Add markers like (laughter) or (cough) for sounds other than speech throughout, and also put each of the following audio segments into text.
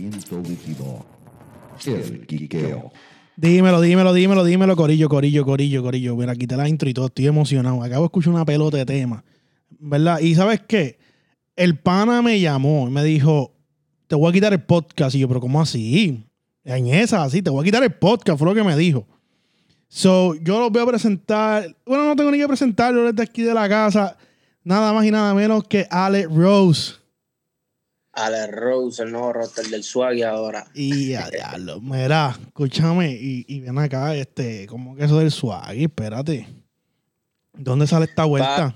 Sentimiento líquido. El quiqueo. Dímelo, dímelo, dímelo, dímelo, Corillo, Corillo, Corillo, Corillo. Mira, quité la intro y todo, estoy emocionado. Acabo de escuchar una pelota de tema, ¿verdad? Y ¿sabes qué? El pana me llamó y me dijo, te voy a quitar el podcast. Y yo, pero ¿cómo así? En esa, así, te voy a quitar el podcast, fue lo que me dijo. So, yo los voy a presentar. Bueno, no tengo ni que presentarlo desde aquí de la casa. Nada más y nada menos que Alex Rose. Alex Rose, el nuevo roster del Swag ahora. Y a diablo, mira, escúchame y, y ven acá, este, ¿cómo que eso del Swag? Espérate. ¿Dónde sale esta vuelta?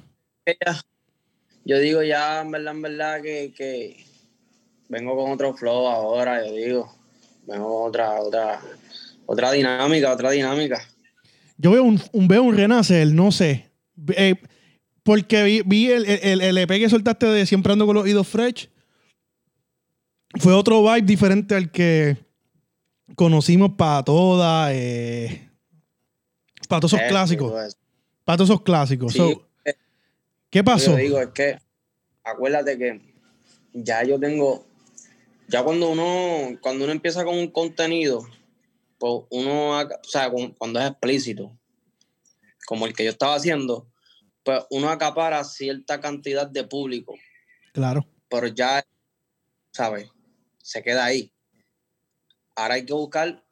Yo digo ya, en verdad, en verdad, que, que vengo con otro flow ahora, yo digo. Vengo con otra, otra, otra dinámica, otra dinámica. Yo veo un, un veo un renacer, no sé. Eh, porque vi, vi el, el, el EP que soltaste de Siempre ando con los oídos fresh. Fue otro vibe diferente al que conocimos para todas. Eh, para todos esos Eh, clásicos. pues, Para todos esos clásicos. Sí, So, eh, ¿Qué pasó? Yo digo, es que acuérdate que ya yo tengo, ya cuando uno, cuando uno empieza con un contenido, pues uno, o sea, cuando es explícito, como el que yo estaba haciendo, pues uno acapara cierta cantidad de público, Claro. pero ya, ¿sabes? Se queda ahí. Ahora hay que buscar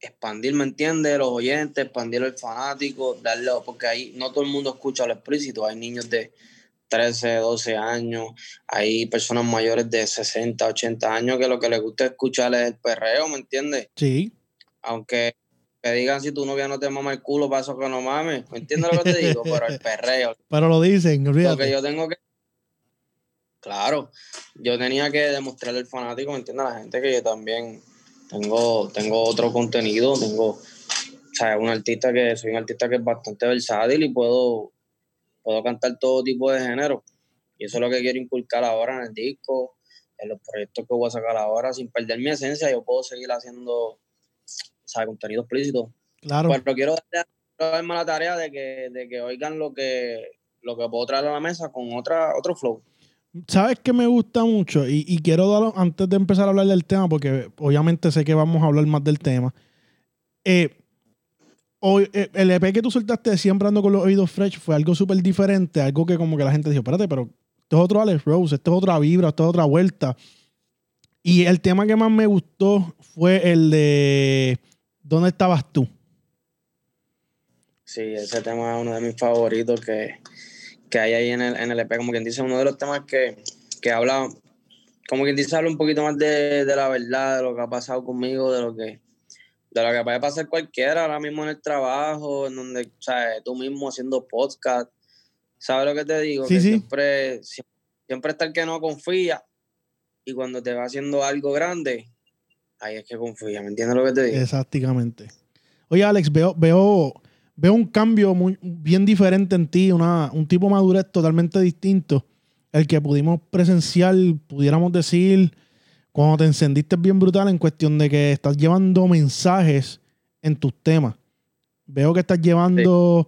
expandir, ¿me entiendes? Los oyentes, expandir el fanático, darle, porque ahí no todo el mundo escucha lo explícito. Hay niños de 13, 12 años, hay personas mayores de 60, 80 años que lo que les gusta escuchar es el perreo, ¿me entiendes? Sí. Aunque te digan si tu novia no te mama el culo, para eso que no mames, ¿me entiendes lo que te digo? (laughs) Pero el perreo, Pero lo dicen, lo olvídate. que yo tengo que. Claro, yo tenía que demostrarle al fanático, ¿me entiendes? A la gente que yo también tengo, tengo otro contenido, tengo, o sea, un artista que, soy un artista que es bastante versátil y puedo, puedo cantar todo tipo de género. Y eso es lo que quiero inculcar ahora en el disco, en los proyectos que voy a sacar ahora, sin perder mi esencia, yo puedo seguir haciendo, o sea, contenido explícito. Claro. Pero quiero darle- quiero darme la tarea de que, de que oigan lo que, lo que puedo traer a la mesa con otra, otro flow. ¿Sabes qué me gusta mucho? Y, quiero dar, antes de empezar a hablar del tema, porque obviamente sé que vamos a hablar más del tema. Eh, hoy, eh, el EP que tú soltaste Siempre ando con los oídos fresh fue algo súper diferente, algo que como que la gente dijo, espérate, pero esto es otro Alex Rose, esto es otra vibra, esto es otra vuelta. Y el tema que más me gustó fue el de ¿Dónde estabas tú? Sí, ese tema es uno de mis favoritos que, que hay ahí en el, en el EP, como quien dice, uno de los temas que, que habla, como quien dice, habla un poquito más de, de la verdad, de lo que ha pasado conmigo, de lo que de lo que puede pasar cualquiera ahora mismo en el trabajo, en donde, o sea, tú mismo haciendo podcast, ¿sabes lo que te digo? Sí, que sí. Siempre, sie- siempre está el que no confía y cuando te va haciendo algo grande, ahí es que confía, ¿me entiendes lo que te digo? Exactamente. Oye, Alex, veo, veo, veo un cambio muy, bien diferente en ti, una, un tipo de madurez totalmente distinto. El que pudimos presenciar, pudiéramos decir, cuando te encendiste bien brutal en cuestión de que estás llevando mensajes en tus temas. Veo que estás llevando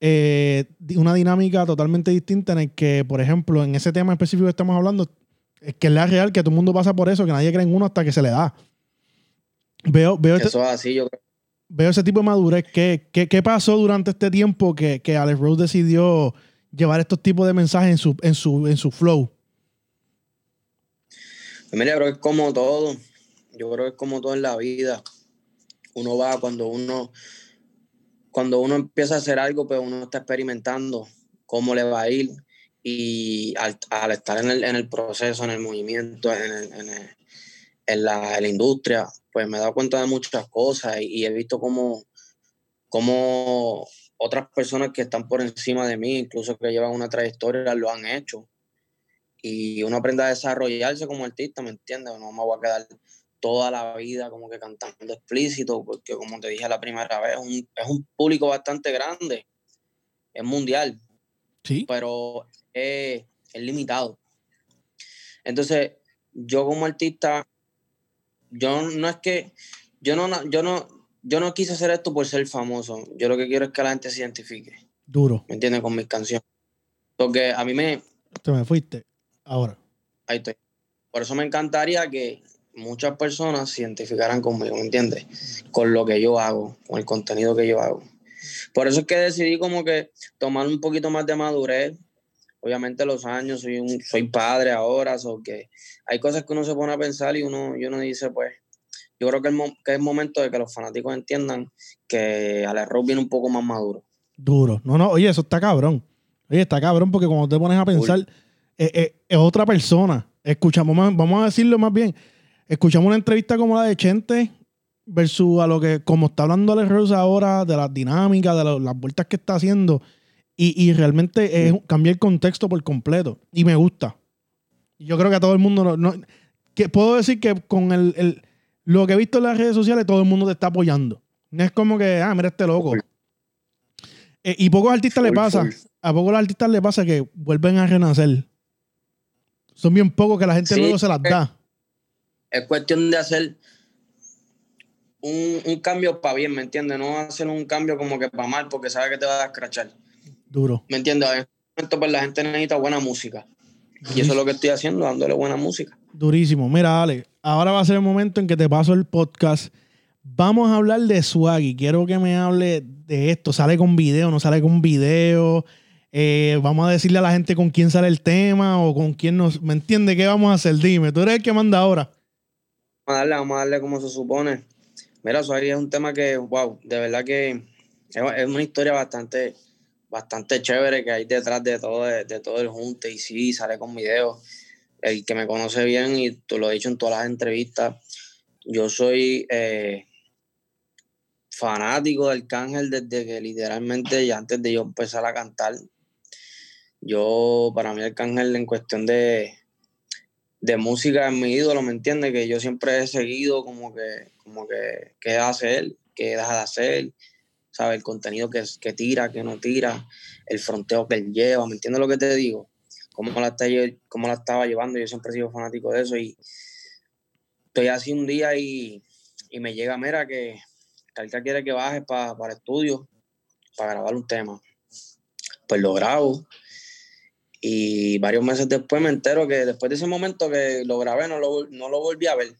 eh, una dinámica totalmente distinta en el que, por ejemplo, en ese tema específico que estamos hablando, es que es la real, que todo el mundo pasa por eso, que nadie cree en uno hasta que se le da. Veo, veo, este- Eso es así, yo creo. Veo ese tipo de madurez. ¿Qué, qué, qué pasó durante este tiempo que, que Alex Rose decidió llevar estos tipos de mensajes en su, en su, en su flow? Pues creo que es como todo. Yo creo que es como todo en la vida. Uno va cuando uno, cuando uno empieza a hacer algo, pues uno está experimentando cómo le va a ir. Y al, estar en el, en el proceso, en el movimiento, en, en la industria, pues me he dado cuenta de muchas cosas y, y he visto cómo, cómo otras personas que están por encima de mí, incluso que llevan una trayectoria, lo han hecho y uno aprende a desarrollarse como artista, ¿me entiendes? No me voy a quedar toda la vida como que cantando explícito, porque como te dije la primera vez, es un, es un público bastante grande, es mundial, Sí. pero es, es limitado. Entonces, yo como artista, yo no es que, yo no, yo no, yo no quise hacer esto por ser famoso, yo lo que quiero es que la gente se identifique, Duro. ¿me entiendes? Con mis canciones. Porque a mí me, Te me fuiste. Ahora. Ahí estoy. Por eso me encantaría que, muchas personas se identificaran conmigo, ¿me entiendes? Con lo que yo hago, con el contenido que yo hago. Por eso es que decidí como que tomar un poquito más de madurez. Obviamente los años, soy, un, soy padre ahora, so que hay cosas que uno se pone a pensar y uno, y uno dice, pues, yo creo que, el, que es momento de que los fanáticos entiendan que al error viene un poco más maduro. Duro. No, no, oye, eso está cabrón. Oye, está cabrón porque cuando te pones a pensar, eh, eh, es otra persona. Escuchamos, vamos a decirlo más bien, escuchamos una entrevista como la de Chente versus a lo que, como está hablando Alex Rose ahora, de las dinámicas, de las vueltas que está haciendo, y, realmente es, cambia el contexto por completo. Y me gusta. Yo creo que a todo el mundo, no, que puedo decir que con el, lo que he visto en las redes sociales, todo el mundo te está apoyando. No es como que, ah, mira este loco. Eh, y pocos artistas le pasa, a pocos artistas le pasa que vuelven a renacer. Son bien pocos que la gente luego se las da. Es cuestión de hacer un, cambio para bien, ¿me entiendes? No hacer un cambio como que para mal, porque sabe que te va a escrachar. Duro. ¿Me entiendes? En este momento, pues la gente necesita buena música. Y eso es lo que estoy haciendo, dándole buena música. Durísimo. Mira, Ale, ahora va a ser el momento en que te paso el podcast. Vamos a hablar de Swaggy. Quiero que me hable de esto. ¿Sale con video? ¿No sale con video? Eh, vamos a decirle a la gente con quién sale el tema o con quién nos... ¿Me entiende qué vamos a hacer? Dime, tú eres el que manda ahora. Vamos a darle, vamos a darle como se supone. Mira, Swaggy es un tema que, wow, de verdad que es una historia bastante, bastante chévere que hay detrás de todo, de, todo el junte y sí, sale con video. El que me conoce bien y tú lo he dicho en todas las entrevistas, yo soy eh, fanático del Cángel desde que literalmente ya antes de yo empezar a cantar, yo, para mí, Arcángel en cuestión de, de música es mi ídolo, ¿me entiendes? Que yo siempre he seguido como que, como que, qué hace él, qué deja de hacer, ¿sabes? El contenido que, que tira, que no tira, el fronteo que él lleva, ¿me entiendes lo que te digo? Cómo la, está, cómo la estaba llevando, yo siempre he sido fanático de eso y estoy así un día y, me llega, mira, que Calca quiere que baje para el estudio, para grabar un tema. Pues lo grabo y varios meses después me entero que después de ese momento que lo grabé, no lo, no lo volví a ver.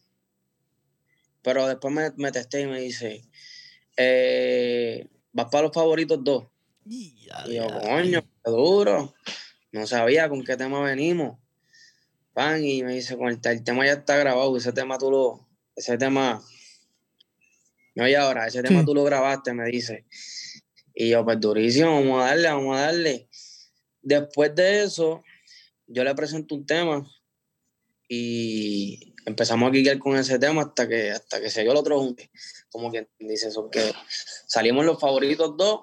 Pero después me, me testé y me dice, eh, vas para los favoritos dos. Y yo, coño, qué duro. No sabía con qué tema venimos. Pan, y me dice, con el, tema ya está grabado, ese tema tú lo, ese tema, no hay ahora, ese tema tú lo grabaste, me dice. Y yo, pues durísimo, vamos a darle, vamos a darle. Después de eso, yo le presento un tema y empezamos a guiar con ese tema hasta que, hasta que se dio el otro junte. Como que dice eso, que salimos los favoritos dos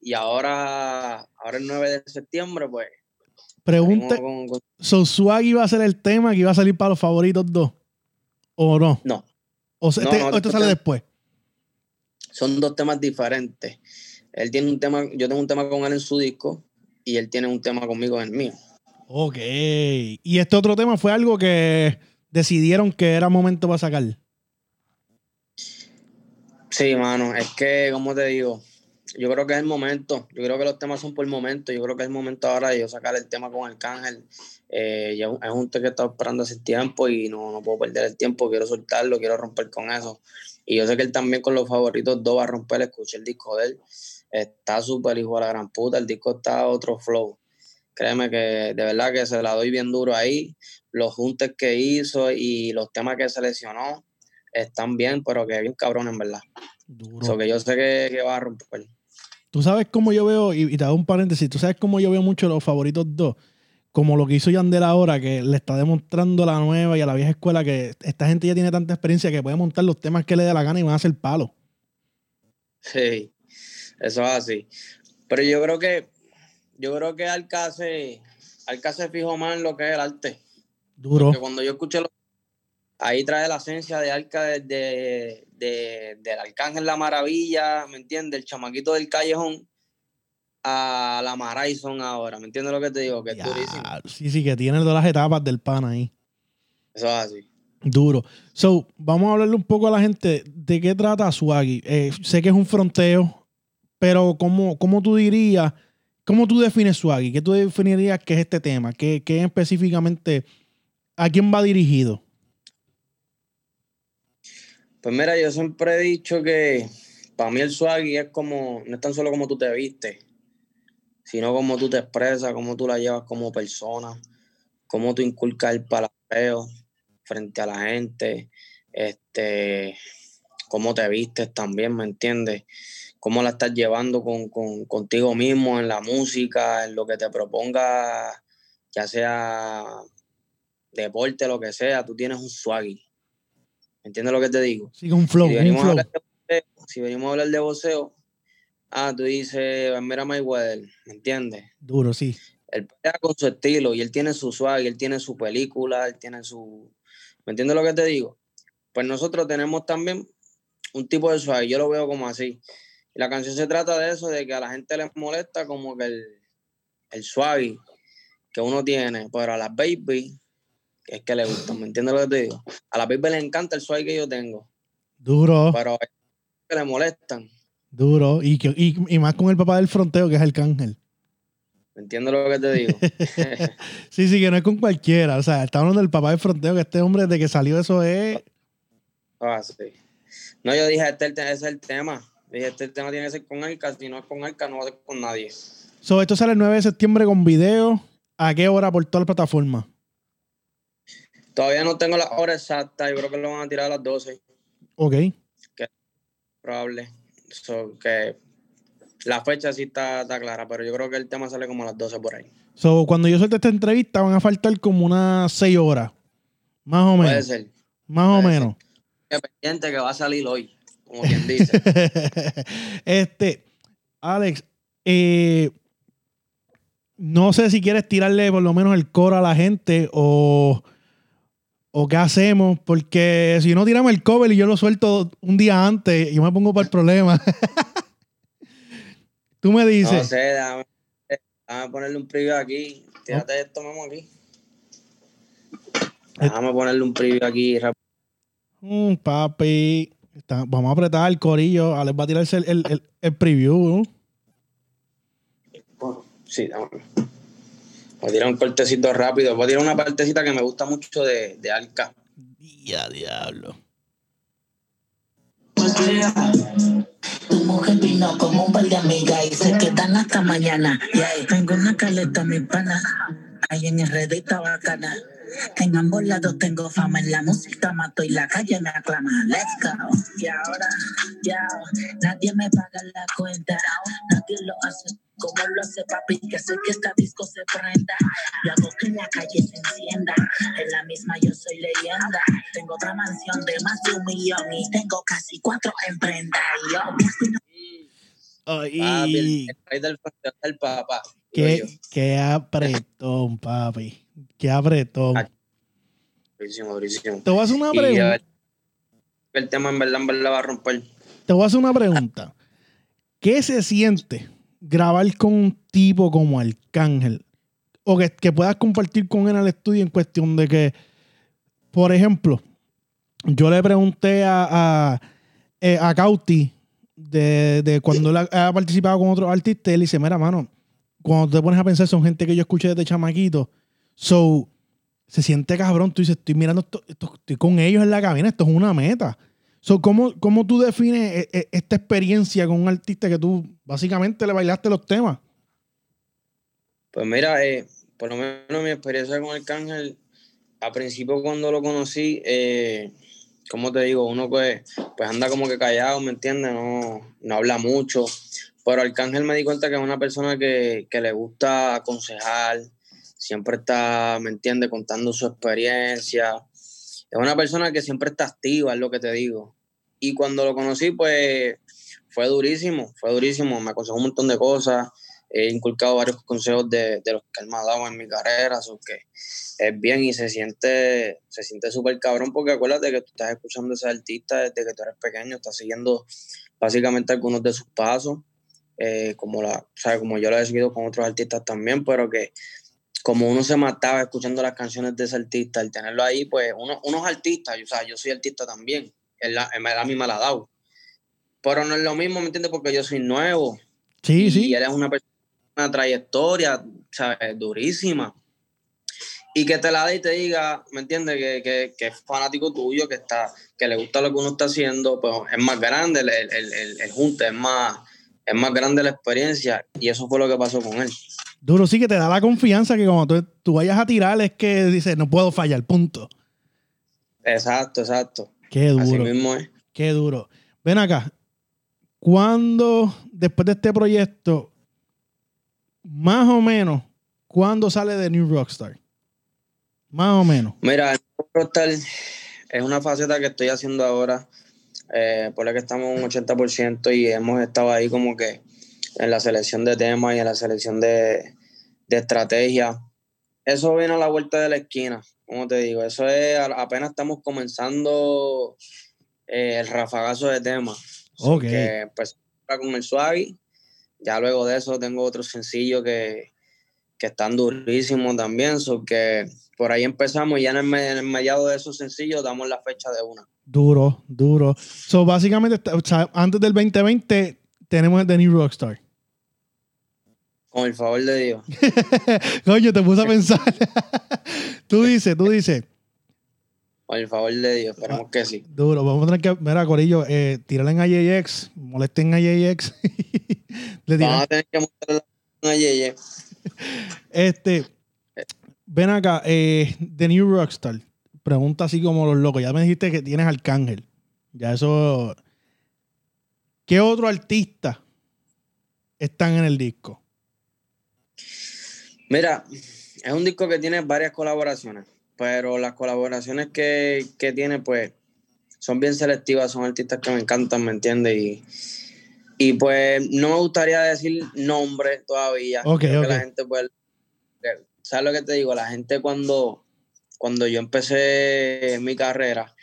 y ahora, ahora el 9 de septiembre, pues. Pregunta: ¿So Swag iba a ser el tema que iba a salir para los favoritos dos? ¿O no? No. ¿O, este, esto sale después? Son dos temas diferentes. Él tiene un tema, yo tengo un tema con él en su disco y él tiene un tema conmigo en el mío. Ok. ¿Y este otro tema fue algo que decidieron que era momento para sacar? Sí, mano. Es que, como te digo, yo creo que es el momento. Yo creo que los temas son por el momento. Yo creo que es el momento ahora de yo sacar el tema con el cángel. Eh, es un tema que he estado esperando hace tiempo y no, no puedo perder el tiempo. Quiero soltarlo, quiero romper con eso. Y yo sé que él también con los favoritos dos va a romper. Escuché el disco de él está súper hijo de la gran puta, el disco está otro flow. Créeme que de verdad que se la doy bien duro ahí. Los juntes que hizo y los temas que seleccionó están bien, pero que bien cabrón en verdad. Duro. que yo sé que, va a romper. Tú sabes cómo yo veo, y, te hago un paréntesis, tú sabes cómo yo veo mucho los favoritos dos. Como lo que hizo Yandel ahora, que le está demostrando a la nueva y a la vieja escuela que esta gente ya tiene tanta experiencia que puede montar los temas que le dé la gana y van a hacer palo. Sí. Eso es así. Pero yo creo que, yo creo que Alca se, fijo más en lo que es el arte. Duro. Porque cuando yo escuché lo, ahí trae la esencia de Alca de, del Arcángel La Maravilla, ¿me entiendes? El chamaquito del callejón a la Maraison ahora, ¿me entiendes lo que te digo? Que es durísimo. Sí, sí, que tiene todas las etapas del pan ahí. Eso es así. Duro. So, vamos a hablarle un poco a la gente de qué trata Swaggy. Eh, sé que es un fronteo, pero, ¿cómo, cómo tú dirías, cómo tú defines Swaggy? ¿Qué tú definirías que es este tema? ¿Qué, qué específicamente, a quién va dirigido? Pues mira, yo siempre he dicho que para mí el swaggy es como, no es tan solo como tú te vistes, sino como tú te expresas, cómo tú la llevas como persona, cómo tú inculcas el palabra frente a la gente, este, cómo te vistes también, ¿me entiendes? Cómo la estás llevando con, contigo mismo en la música, en lo que te proponga, ya sea deporte, lo que sea, tú tienes un swaggy. ¿Me entiendes lo que te digo? Sí, un flow. Si venimos, un A, flow. hablar de, si venimos a hablar de voceo, ah, tú dices, mira Mayweather, ¿me entiendes? Duro, sí. Él pelea con su estilo y él tiene su swag, él tiene su película, él tiene su... ¿Me entiendes lo que te digo? Pues nosotros tenemos también un tipo de swag, yo lo veo como así. Y la canción se trata de eso, de que a la gente les molesta como que el, el swag que uno tiene, pero a las baby es que le gusta, ¿me entiendes lo que te digo? A las baby le encanta el swag que yo tengo, Duro, pero que le molestan, duro. Y, que- y, y más con el papá del fronteo, que es el cángel. ¿me entiendes lo que te digo? (laughs) Sí, sí, que no es con cualquiera. O sea, está hablando del papá del fronteo, que este hombre desde que salió eso es. Ah, sí. No, yo dije, este, es el te- ese es el tema. Dije, este tema tiene que ser con Arca, si no es con Arca, no va a ser con nadie. So, esto sale el 9 de septiembre con video. ¿A qué hora por toda la plataforma? Todavía no tengo la hora exacta, yo creo que lo van a tirar a las 12, Ok. probable. So, que la fecha sí está, está clara, pero yo creo que el tema sale como a las 12 por ahí. So, cuando yo suelte esta entrevista, van a faltar como unas 6 horas. Más o Puede menos. ser. Más o puede menos. Que pendiente que va a salir hoy, como quien dice. (laughs) este, Alex, eh, no sé si quieres tirarle por lo menos el coro a la gente o, o qué hacemos, porque si no tiramos el cover y yo lo suelto un día antes, yo me pongo para el problema. (laughs) Tú me no dices. sé, déjame, déjame ponerle un preview aquí. Tírate esto, Memo, aquí. Déjame ponerle un preview aquí. "Mm, papi, está- vamos a apretar el corillo. Alex va a tirarse el, el- el- el preview. ¿no? Sí, dame. Voy a tirar un cortecito rápido. Voy a tirar una partecita que me gusta mucho de, de Alca. Ya, diablo. Tu mujer vino con un par de amigas y se quedan hasta mañana. Y ahí tengo una caleta, mi pana. Ahí en el redita bacana. En ambos lados tengo fama, en la música mato y la calle me aclama. Let's go. Y ahora, ya, nadie me paga la cuenta. Nadie lo hace como lo hace papi, que sé que esta disco se prenda. Yo hago que la calle se encienda. En la misma yo soy leyenda. Tengo otra mansión de más de un millón y tengo casi cuatro en prenda. Y yo y no Ay, Papi, el, el del del papá. qué, qué apretón, papi. Qué apretón. Ah, Durísimo, durísimo. Te voy a hacer una pregunta. ver, el tema en verdad, en verdad va a romper. Te voy a hacer una pregunta. ¿Qué se siente grabar con un tipo como Arcángel? O que, que puedas compartir con él al estudio en cuestión de que, por ejemplo, yo le pregunté a, a, eh, a Cauti de, de cuando él ha, ha participado con otros artistas, él dice, mira, mano, cuando te pones a pensar, son gente que yo escuché desde chamaquito. So, se siente cabrón. Tú dices, estoy mirando, esto, esto- estoy con ellos en la cabina, esto es una meta. So, ¿cómo, ¿Cómo tú defines eh, eh, esta experiencia con un artista que tú básicamente le bailaste los temas? Pues mira, eh, por lo menos mi experiencia con Arcángel, a principio cuando lo conocí, eh, como te digo, uno pues, pues anda como que callado, ¿me entiendes? No, no habla mucho. Pero Arcángel me di cuenta que es una persona que, que le gusta aconsejar, siempre está, ¿me entiendes?, contando su experiencia. Es una persona que siempre está activa, es lo que te digo. Y cuando lo conocí, pues fue durísimo, fue durísimo. Me aconsejó un montón de cosas he inculcado varios consejos de, de los que él me ha dado en mi carrera, so que es bien y se siente se siente súper cabrón porque acuérdate que tú estás escuchando a ese artista desde que tú eres pequeño, estás siguiendo básicamente algunos de sus pasos, eh, como, la, o como yo lo he seguido con otros artistas también, pero que como uno se mataba escuchando las canciones de ese artista, al tenerlo ahí, pues uno, uno es artista, o sea, yo soy artista también, él, a mí me la ha dado. Pero no es lo mismo, ¿me entiendes? Porque yo soy nuevo, Sí, y sí. él es una persona, una trayectoria, ¿sabes? Durísima. y que te la dé y te diga, ¿me entiendes? Que, que, que, es fanático tuyo, que está, que le gusta lo que uno está haciendo, pues es más grande el, el, el, el junte, es más, es más grande la experiencia y eso fue lo que pasó con él. Duro, sí que te da la confianza que cuando tú, tú vayas a tirar es que dices, no puedo fallar, punto. Exacto, exacto. Qué duro. Así mismo es. Qué duro. Ven acá. ¿Cuándo, después de este proyecto, más o menos, cuándo sale de New Rockstar? Más o menos. Mira, Rockstar es una faceta que estoy haciendo ahora. Eh, por la que estamos un 80% y hemos estado ahí como que en la selección de temas y en la selección de, de estrategia. Eso viene a la vuelta de la esquina, como te digo. Eso es, apenas estamos comenzando eh, el rafagazo de temas. Ok. Que, pues con el Swaggy. Ya luego de eso tengo otro sencillo que, que están durísimos también. So que por ahí empezamos y ya en el, en el mediado de esos sencillos damos la fecha de una. Duro, duro. So, básicamente, está- o sea, antes del 2020 tenemos el de New Rockstar. Con el favor de Dios. (laughs) Coño, te puse a pensar. (laughs) tú dices, tú dices. Con el favor de Dios. Esperemos que sí. Duro, vamos a tener que, mira, Corillo, eh, en AJX, molesten a AJX. (laughs) Le Vamos a tener que mostrarle a Yeye. Este, ven acá, eh, The New Rockstar. Pregunta así como los locos. Ya me dijiste que tienes Arcángel. Ya eso. ¿Qué otro artista están en el disco? Mira, es un disco que tiene varias colaboraciones, pero las colaboraciones que, que tiene, pues, son bien selectivas, son artistas que me encantan, ¿me entiendes? Y, y pues no me gustaría decir nombre todavía. Ok, Creo que la gente, ¿sabes lo que te digo? La gente cuando, cuando yo empecé mi carrera,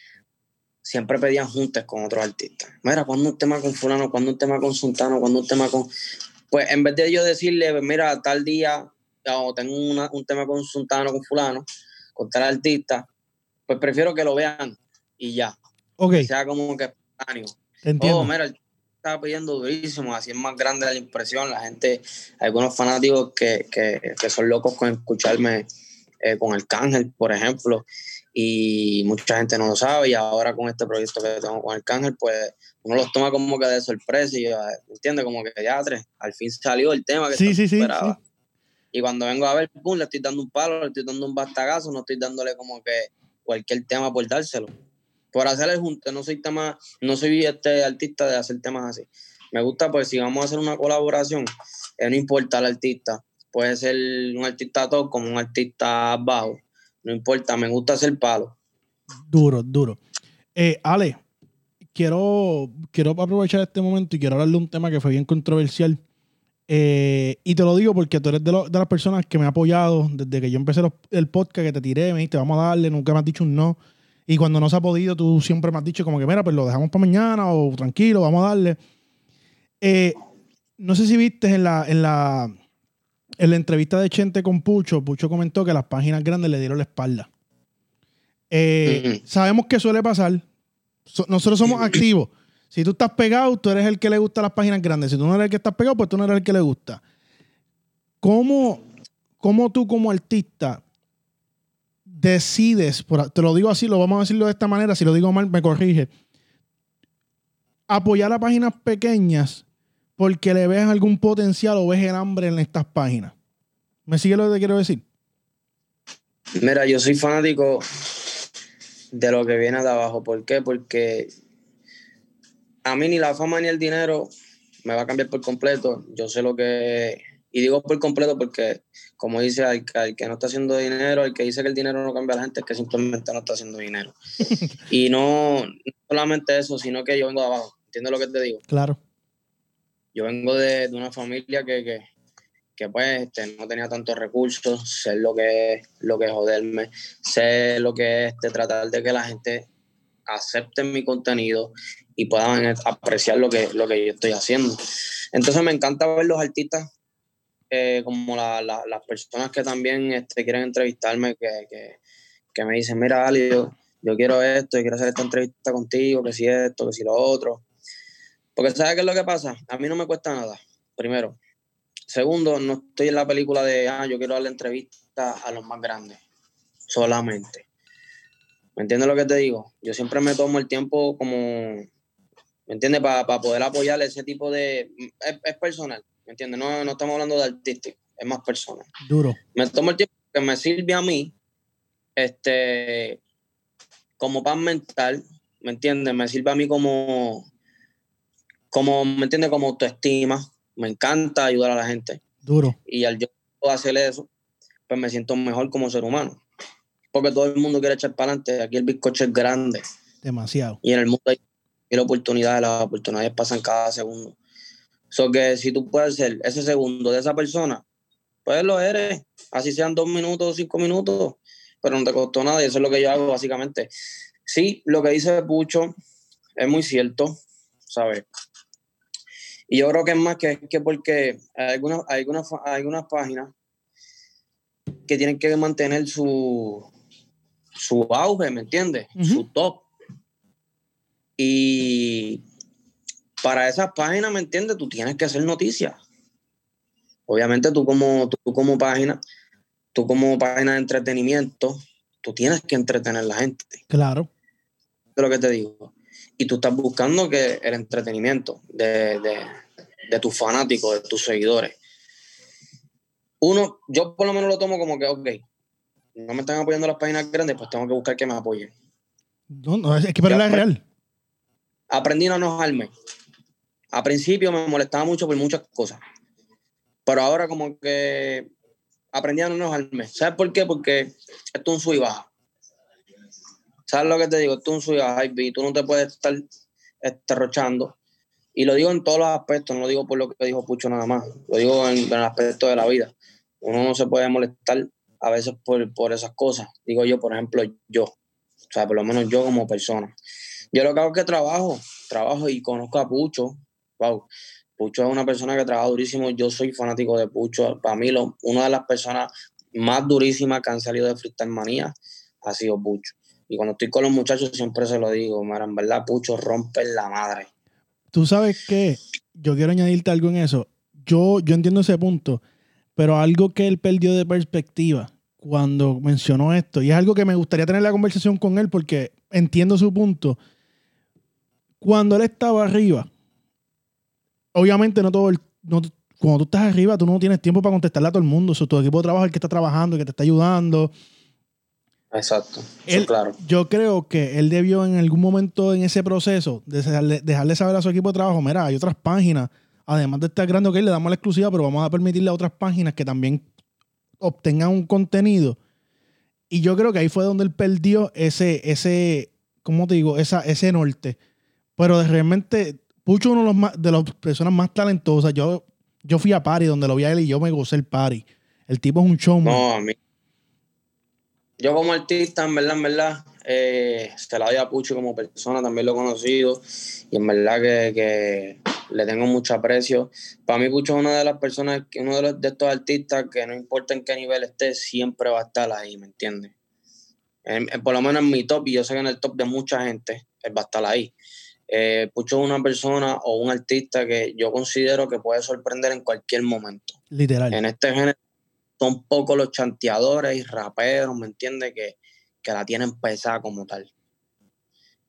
siempre pedían juntes con otros artistas. Mira, cuando un tema con fulano, cuando un tema con sultano, cuando un tema con... Pues en vez de yo decirle, mira, tal día o tengo una- un tema con sultano, con fulano, con tal artista, pues prefiero que lo vean y ya. Ok, Que sea como que espontáneo. te entiendo. Oh, mira, el está pidiendo durísimo, así es más grande la impresión. La gente, algunos fanáticos que, que, que son locos con escucharme eh, con el cángel, por ejemplo, y mucha gente no lo sabe. Y ahora con este proyecto que tengo con el cángel, pues uno los toma como que de sorpresa y yo, entiende como que ya tres, al fin salió el tema que Sí, sí, sí, esperaba. Y cuando vengo a ver, pum, le estoy dando un palo, le estoy dando un bastagazo, no estoy dándole como que cualquier tema por dárselo. Por hacer el junte, no soy tema, no soy este artista de hacer temas así. Me gusta, pues, si vamos a hacer una colaboración, eh, no importa el artista. Puede ser un artista top como un artista bajo. No importa, me gusta hacer palo. Duro, duro. Eh, Ale, quiero, quiero aprovechar este momento y quiero hablarle de un tema que fue bien controversial. Eh, y te lo digo porque tú eres de, lo- de las personas que me ha apoyado desde que yo empecé los- el podcast, que te tiré, me dijiste, vamos a darle, nunca me has dicho un no. Y cuando no se ha podido, tú siempre me has dicho como que, mira, pues lo dejamos para mañana o tranquilo, vamos a darle. Eh, no sé si viste en la, en la, en la entrevista de Chente con Pucho, Pucho comentó que las páginas grandes le dieron la espalda. Eh. Sabemos que suele pasar. So- nosotros somos activos. Si tú estás pegado, tú eres el que le gusta las páginas grandes. Si tú no eres el que estás pegado, pues tú no eres el que le gusta. ¿Cómo, cómo tú como artista decides, te lo digo así, lo vamos a decirlo de esta manera, si lo digo mal, me corrige, apoyar a páginas pequeñas porque le ves algún potencial o ves el hambre en estas páginas? ¿Me sigue lo que te quiero decir? Mira, yo soy fanático de lo que viene de abajo. ¿Por qué? Porque a mí ni la fama ni el dinero me va a cambiar por completo. Yo sé lo que... Y digo por completo porque, como dice, al, que- al que no está haciendo dinero, el que dice que el dinero no cambia a la gente, es que simplemente no está haciendo dinero. (laughs) y no, no solamente eso, sino que yo vengo de abajo. ¿Entiendes lo que te digo? Claro. Yo vengo de, de una familia que, que, que, pues este, no tenía tantos recursos, sé lo que es, lo que es joderme, sé lo que es este, tratar de que la gente acepte mi contenido y puedan apreciar lo que, lo que yo estoy haciendo. Entonces me encanta ver los artistas eh, como la- la- las personas que también este, quieren entrevistarme, que, que, me dicen, mira, Ali, yo, yo quiero esto, y quiero hacer esta entrevista contigo, que si esto, que si lo otro. Porque ¿sabes qué es lo que pasa? A mí no me cuesta nada, primero. Segundo, no estoy en la película de, ah, yo quiero darle entrevista a los más grandes. solamente. ¿Me entiendes lo que te digo? Yo siempre me tomo el tiempo como, ¿me entiendes? Para poder apoyar ese tipo de... Es, personal, ¿me entiendes? No, no estamos hablando de artístico, es más personal. Duro. Me tomo el tiempo que me sirve a mí, este, como paz mental, ¿me entiendes? Me sirve a mí como, como, ¿me entiendes? Como autoestima. Me encanta ayudar a la gente. Duro. Y al yo hacer eso, pues me siento mejor como ser humano. Porque todo el mundo quiere echar para adelante. Aquí el bizcocho es grande. Demasiado. Y en el mundo hay, oportunidades, las oportunidades pasan cada segundo. So que si tú puedes ser ese segundo de esa persona, pues lo eres. Así sean dos minutos, cinco minutos, pero no te costó nada y eso es lo que yo hago básicamente. Sí, lo que dice Pucho es muy cierto, ¿sabes? Y yo creo que es más que, que porque hay algunas, algunas, algunas páginas que tienen que mantener su, su auge, ¿me entiendes? Su top. Y para esas páginas, ¿me entiendes? Tú tienes que hacer noticias. Obviamente tú como, tú como página, tú como página de entretenimiento, tú tienes que entretener a la gente. Claro. De lo que te digo. Y tú estás buscando que el entretenimiento de, de, de tus fanáticos, de tus seguidores. Uno, yo por lo menos lo tomo como que, ok, no me están apoyando las páginas grandes, pues tengo que buscar que me apoyen. No, no, es que para la real. Aprendí a no enojarme. A principio me molestaba mucho por muchas cosas. Pero ahora como que aprendí a no enojarme. ¿Sabes por qué? Porque esto es un sub y baja. ¿Sabes lo que te digo? Esto es un sub y baja. Y tú no te puedes estar esterrochando. Y lo digo en todos los aspectos, no lo digo por lo que dijo Pucho nada más. Lo digo en, en el aspecto de la vida. Uno no se puede molestar a veces por, por esas cosas. Digo yo, por ejemplo, yo, o sea, por lo menos yo como persona. Yo lo que hago es que trabajo, trabajo y conozco a Pucho. Wow, Pucho es una persona que trabaja durísimo. Yo soy fanático de Pucho. Para mí, lo, una de las personas más durísimas que han salido de Freestyle Manía ha sido Pucho. Y cuando estoy con los muchachos siempre se lo digo, mira, en verdad Pucho rompe la madre. Tú sabes que yo quiero añadirte algo en eso. Yo, yo entiendo ese punto, pero algo que él perdió de perspectiva cuando mencionó esto, y es algo que me gustaría tener la conversación con él porque entiendo su punto. Cuando él estaba arriba, obviamente no todo el, cuando tú estás arriba, tú no tienes tiempo para contestarle a todo el mundo. O tu equipo de trabajo es el que está trabajando, el que te está ayudando. Exacto. claro. Yo creo que él debió en algún momento en ese proceso dejarle, dejarle, saber a su equipo de trabajo, mira, hay otras páginas, además de estar grande, que le damos la exclusiva, pero vamos a permitirle a otras páginas que también obtengan un contenido. Y yo creo que ahí fue donde él perdió ese, ese, ¿cómo te digo? Esa, ese norte. Pero de realmente, Pucho uno de, los de las personas más talentosas. Yo, yo fui a Party donde lo vi a él y yo me gocé el Party. El tipo es un showman. No, a mí. Yo como artista, en verdad, en verdad, eh, se la doy a Pucho como persona, también lo he conocido. Y en verdad que le tengo mucho aprecio. Para mí, Pucho es una de las personas, uno de, los, de estos artistas que no importa en qué nivel esté, siempre va a estar ahí, ¿me entiendes? por lo menos en mi top, y yo sé que en el top de mucha gente, él va a estar ahí. Eh, Pucho es una persona o un artista que yo considero que puede sorprender en cualquier momento. Literal. En este género son pocos los chanteadores y raperos, ¿me entiendes? Que, que la tienen pesada como tal.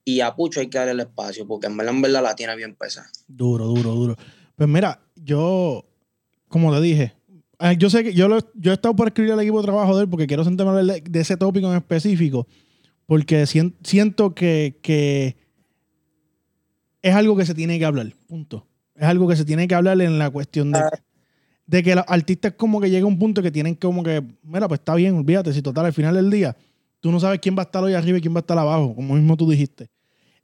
Y a Pucho hay que darle el espacio, porque en verdad, en verdad la tiene bien pesada. Duro, duro, duro. Pues mira, yo, como te dije, eh, yo sé que yo, yo he estado por escribir al equipo de trabajo de él porque quiero sentarme de, de ese tópico en específico, porque siento que, que es algo que se tiene que hablar, punto. Es algo que se tiene que hablar en la cuestión de, ah. de que los artistas como que llega a un punto que tienen como que, mira, pues está bien, olvídate, si total, al final del día, tú no sabes quién va a estar hoy arriba y quién va a estar abajo, como mismo tú dijiste.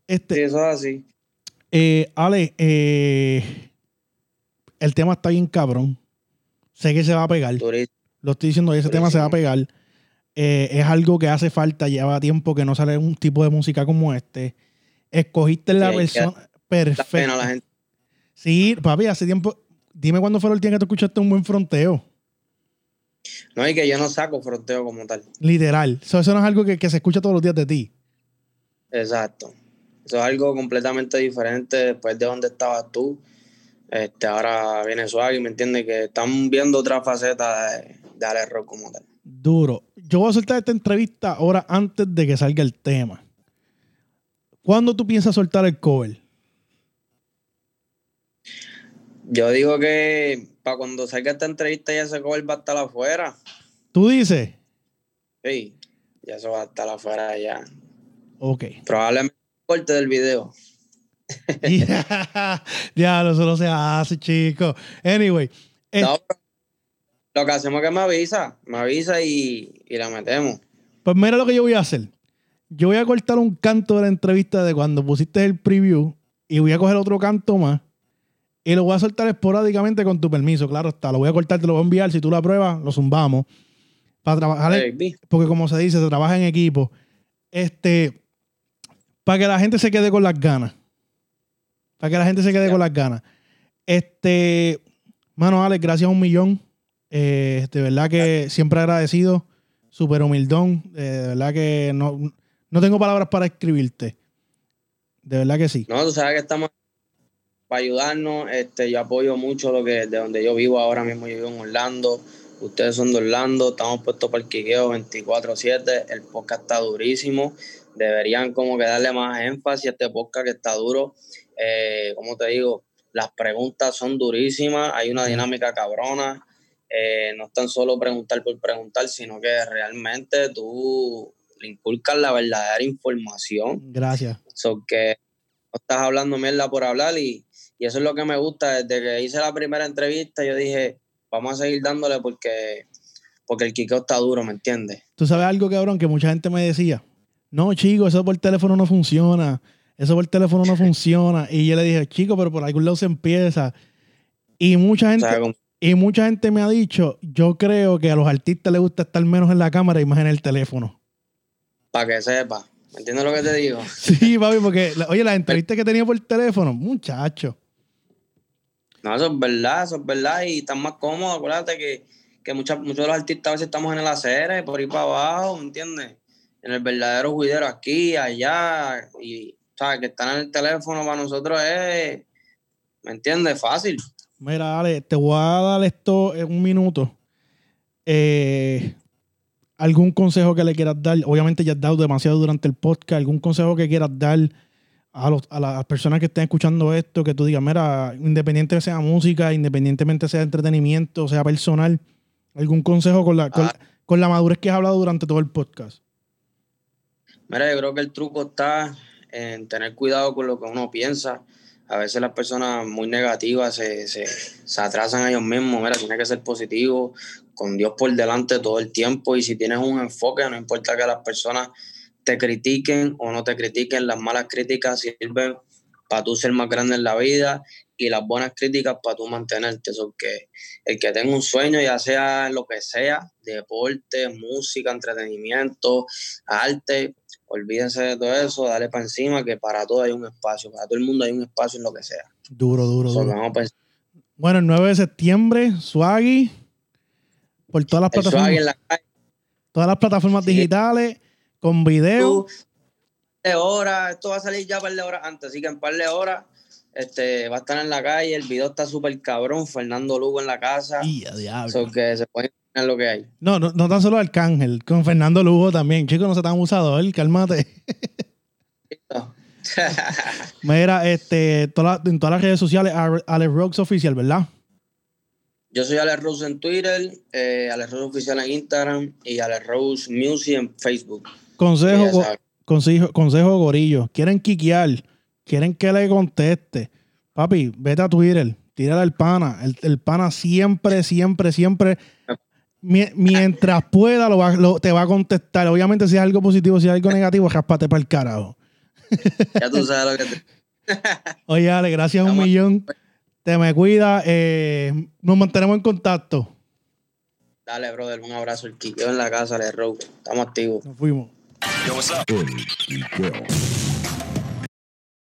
Este, eso es así. Eh, Ale, eh, el tema está bien cabrón. Sé que se va a pegar. Lo estoy diciendo, ese tema se va a pegar. Eh, es algo que hace falta, lleva tiempo que no sale un tipo de música como este. Escogiste la versión perfecta. La gente. Sí, papi, hace tiempo. Dime cuándo fue el día que tú escuchaste un buen fronteo. No, y que yo no saco fronteo como tal. Literal. eso no es algo que, que se escucha todos los días de ti. Exacto. Eso es algo completamente diferente después de donde estabas tú. Este, ahora viene Swag y me entiende que están viendo otra faceta de, de como tal. Duro. yo voy a soltar esta entrevista ahora antes de que salga el tema. ¿Cuándo tú piensas soltar el cover? Yo digo que para cuando salga esta entrevista ya ese cover va a estar afuera. ¿Tú dices? Sí, ya eso va a estar afuera ya. Ok. Probablemente corte del video. (laughs) ya, ya, eso no se hace, chico. Anyway. eh, No, lo que hacemos es que me avisa, me avisa y, y la metemos. Pues mira lo que yo voy a hacer. Yo voy a cortar un canto de la entrevista de cuando pusiste el preview y voy a coger otro canto más y lo voy a soltar esporádicamente con tu permiso. Claro está, lo voy a cortar, te lo voy a enviar. Si tú lo apruebas, lo zumbamos. Para trabajar, porque como se dice, se trabaja en equipo. Este, para que la gente se quede con las ganas. Para que la gente se quede con las ganas. Este, mano, Alex, gracias a un millón. Eh, de verdad que siempre agradecido. Súper humildón. Eh, de verdad que no, no tengo palabras para escribirte. De verdad que sí. No, tú sabes que estamos para ayudarnos. Este, yo apoyo mucho lo que de donde yo vivo ahora mismo. Yo vivo en Orlando. Ustedes son de Orlando. Estamos puestos para el quiqueo 24-7. El podcast está durísimo. Deberían como que darle más énfasis a este podcast que está duro. Eh, como te digo, las preguntas son durísimas. Hay una dinámica cabrona. Eh, no es tan solo preguntar por preguntar, sino que realmente tú le inculcas la verdadera información. Gracias. So que no estás hablando mierda por hablar y, y eso es lo que me gusta. Desde que hice la primera entrevista, yo dije, vamos a seguir dándole porque, porque el quiqueo está duro, ¿me entiendes? Tú sabes algo, cabrón, que mucha gente me decía. No, chico, eso por teléfono no funciona. Eso por teléfono no (laughs) funciona. Y yo le dije, chico, pero por algún lado se empieza. Y mucha gente, y mucha gente me ha dicho, yo creo que a los artistas les gusta estar menos en la cámara y más en el teléfono. para que sepa. ¿Me entiendes lo que te digo? (laughs) Sí, papi, porque, oye, las entrevistas que tenía por teléfono, muchacho. No, eso es verdad, eso es verdad. Y están más cómodos. Acuérdate que, que muchas- muchos de los artistas a veces estamos en el acera y por ahí para abajo, ¿me entiendes? En el verdadero juidero aquí, allá. Y, ¿sabes? Que están en el teléfono para nosotros es, ¿me entiendes? Fácil. Mira, dale, te voy a dar esto en un minuto. Eh, ¿Algún consejo que le quieras dar? Obviamente ya has dado demasiado durante el podcast. ¿Algún consejo que quieras dar a, los- a las personas que estén escuchando esto? Que tú digas, mira, independientemente sea música, independientemente sea entretenimiento, sea personal. ¿Algún consejo con la, con, Ah. con la madurez que has hablado durante todo el podcast? Mira, yo creo que el truco está en tener cuidado con lo que uno piensa. A veces las personas muy negativas se, se, se atrasan a ellos mismos. Mira, tiene que ser positivo, con Dios por delante todo el tiempo. Y si tienes un enfoque, no importa que las personas te critiquen o no te critiquen, las malas críticas sirven para tú ser más grande en la vida y las buenas críticas para tú mantenerte. Eso que el que tenga un sueño, ya sea lo que sea, deporte, música, entretenimiento, arte, olvídense de todo eso, dale para encima, que para todo hay un espacio, para todo el mundo hay un espacio en lo que sea. Duro, duro, So, duro. Bueno, el 9 de septiembre, Swaggy, por todas las plataformas, en la calle, todas las plataformas digitales, con video. tú, de horas, esto va a salir ya un par de horas antes, así que en par de horas este, va a estar en la calle, el video está súper cabrón, Fernando Lugo en la casa, Y so que se pueden imaginar lo que hay. No, no, no tan solo Arcángel, con Fernando Lugo también. Chicos, no se tan abusador, cálmate. (laughs) Mira, este, toda en todas las redes sociales, Ale- Alex Rocks Oficial, ¿verdad? Yo soy Alex Rose en Twitter, eh, Alex Rose Oficial en Instagram y Alex Rose Music en Facebook. Consejo, go- consejo, consejo gorillo. Quieren quiquear, quieren que le conteste. Papi, vete a Twitter, tírale al pana. El, el pana siempre, siempre, siempre, mientras pueda, lo va- lo- te va a contestar. Obviamente, si es algo positivo, si es algo negativo, raspate para el carajo. Ya tú sabes lo que te... (laughs) Oye, Ale, gracias un millón. Te me cuida. eh, nos mantenemos en contacto. Dale, brother, un abrazo. El Quiqueo en la casa, Alex Rose. Estamos activos. Nos fuimos. El Quiqueo.